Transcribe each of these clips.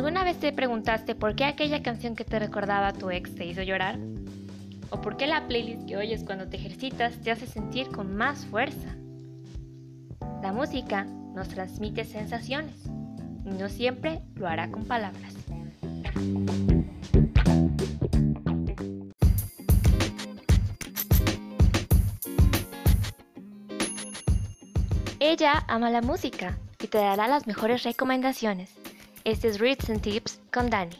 ¿Alguna vez te preguntaste por qué aquella canción que te recordaba a tu ex te hizo llorar? ¿O por qué la playlist que oyes cuando te ejercitas te hace sentir con más fuerza? La música nos transmite sensaciones y no siempre lo hará con palabras. Ella ama la música y te dará las mejores recomendaciones. Este es Reads and Tips con Dani.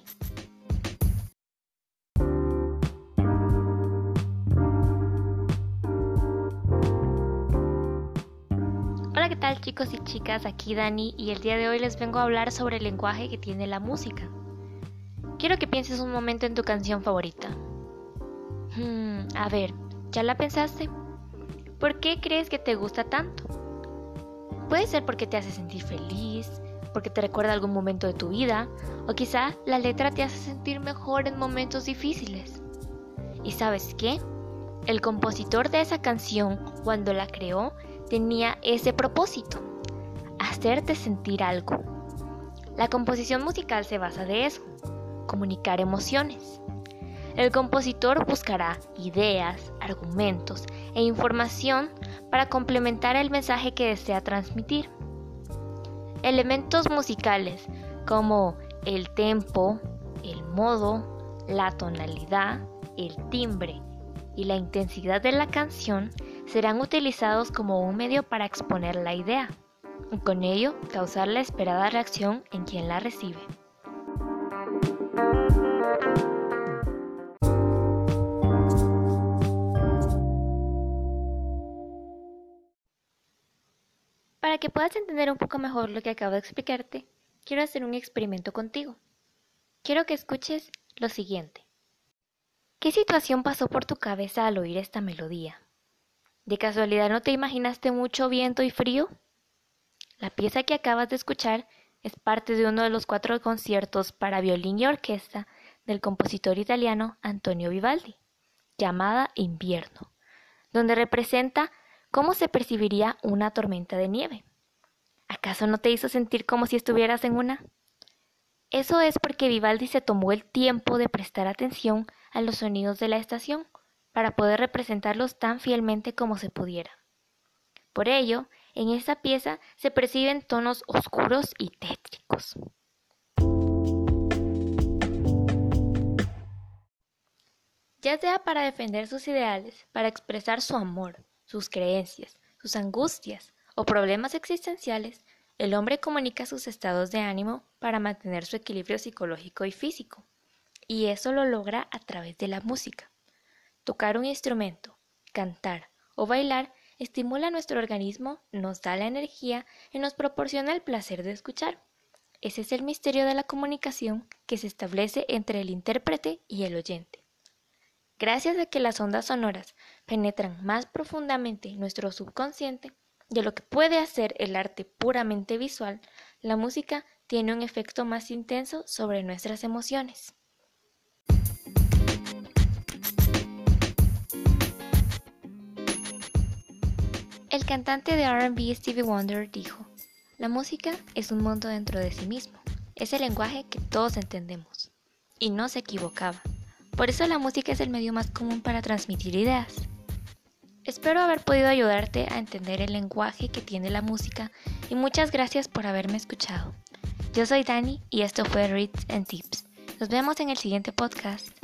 Hola, ¿qué tal chicos y chicas? Aquí Dani y el día de hoy les vengo a hablar sobre el lenguaje que tiene la música. Quiero que pienses un momento en tu canción favorita. Hmm, a ver, ¿ya la pensaste? ¿Por qué crees que te gusta tanto? Puede ser porque te hace sentir feliz, porque te recuerda algún momento de tu vida, o quizá la letra te hace sentir mejor en momentos difíciles. ¿Y sabes qué? El compositor de esa canción, cuando la creó, tenía ese propósito, hacerte sentir algo. La composición musical se basa de eso, comunicar emociones. El compositor buscará ideas, argumentos e información para complementar el mensaje que desea transmitir. Elementos musicales como el tempo, el modo, la tonalidad, el timbre y la intensidad de la canción serán utilizados como un medio para exponer la idea y con ello causar la esperada reacción en quien la recibe. Para que puedas entender un poco mejor lo que acabo de explicarte, quiero hacer un experimento contigo. Quiero que escuches lo siguiente. ¿Qué situación pasó por tu cabeza al oír esta melodía? ¿De casualidad no te imaginaste mucho viento y frío? La pieza que acabas de escuchar es parte de uno de los cuatro conciertos para violín y orquesta del compositor italiano Antonio Vivaldi, llamada Invierno, donde representa ¿Cómo se percibiría una tormenta de nieve? ¿Acaso no te hizo sentir como si estuvieras en una? Eso es porque Vivaldi se tomó el tiempo de prestar atención a los sonidos de la estación para poder representarlos tan fielmente como se pudiera. Por ello, en esta pieza se perciben tonos oscuros y tétricos. Ya sea para defender sus ideales, para expresar su amor, sus creencias, sus angustias o problemas existenciales, el hombre comunica sus estados de ánimo para mantener su equilibrio psicológico y físico. Y eso lo logra a través de la música. Tocar un instrumento, cantar o bailar estimula nuestro organismo, nos da la energía y nos proporciona el placer de escuchar. Ese es el misterio de la comunicación que se establece entre el intérprete y el oyente. Gracias a que las ondas sonoras penetran más profundamente nuestro subconsciente de lo que puede hacer el arte puramente visual, la música tiene un efecto más intenso sobre nuestras emociones. El cantante de RB Stevie Wonder dijo, La música es un mundo dentro de sí mismo, es el lenguaje que todos entendemos. Y no se equivocaba. Por eso la música es el medio más común para transmitir ideas. Espero haber podido ayudarte a entender el lenguaje que tiene la música y muchas gracias por haberme escuchado. Yo soy Dani y esto fue Reads and Tips. Nos vemos en el siguiente podcast.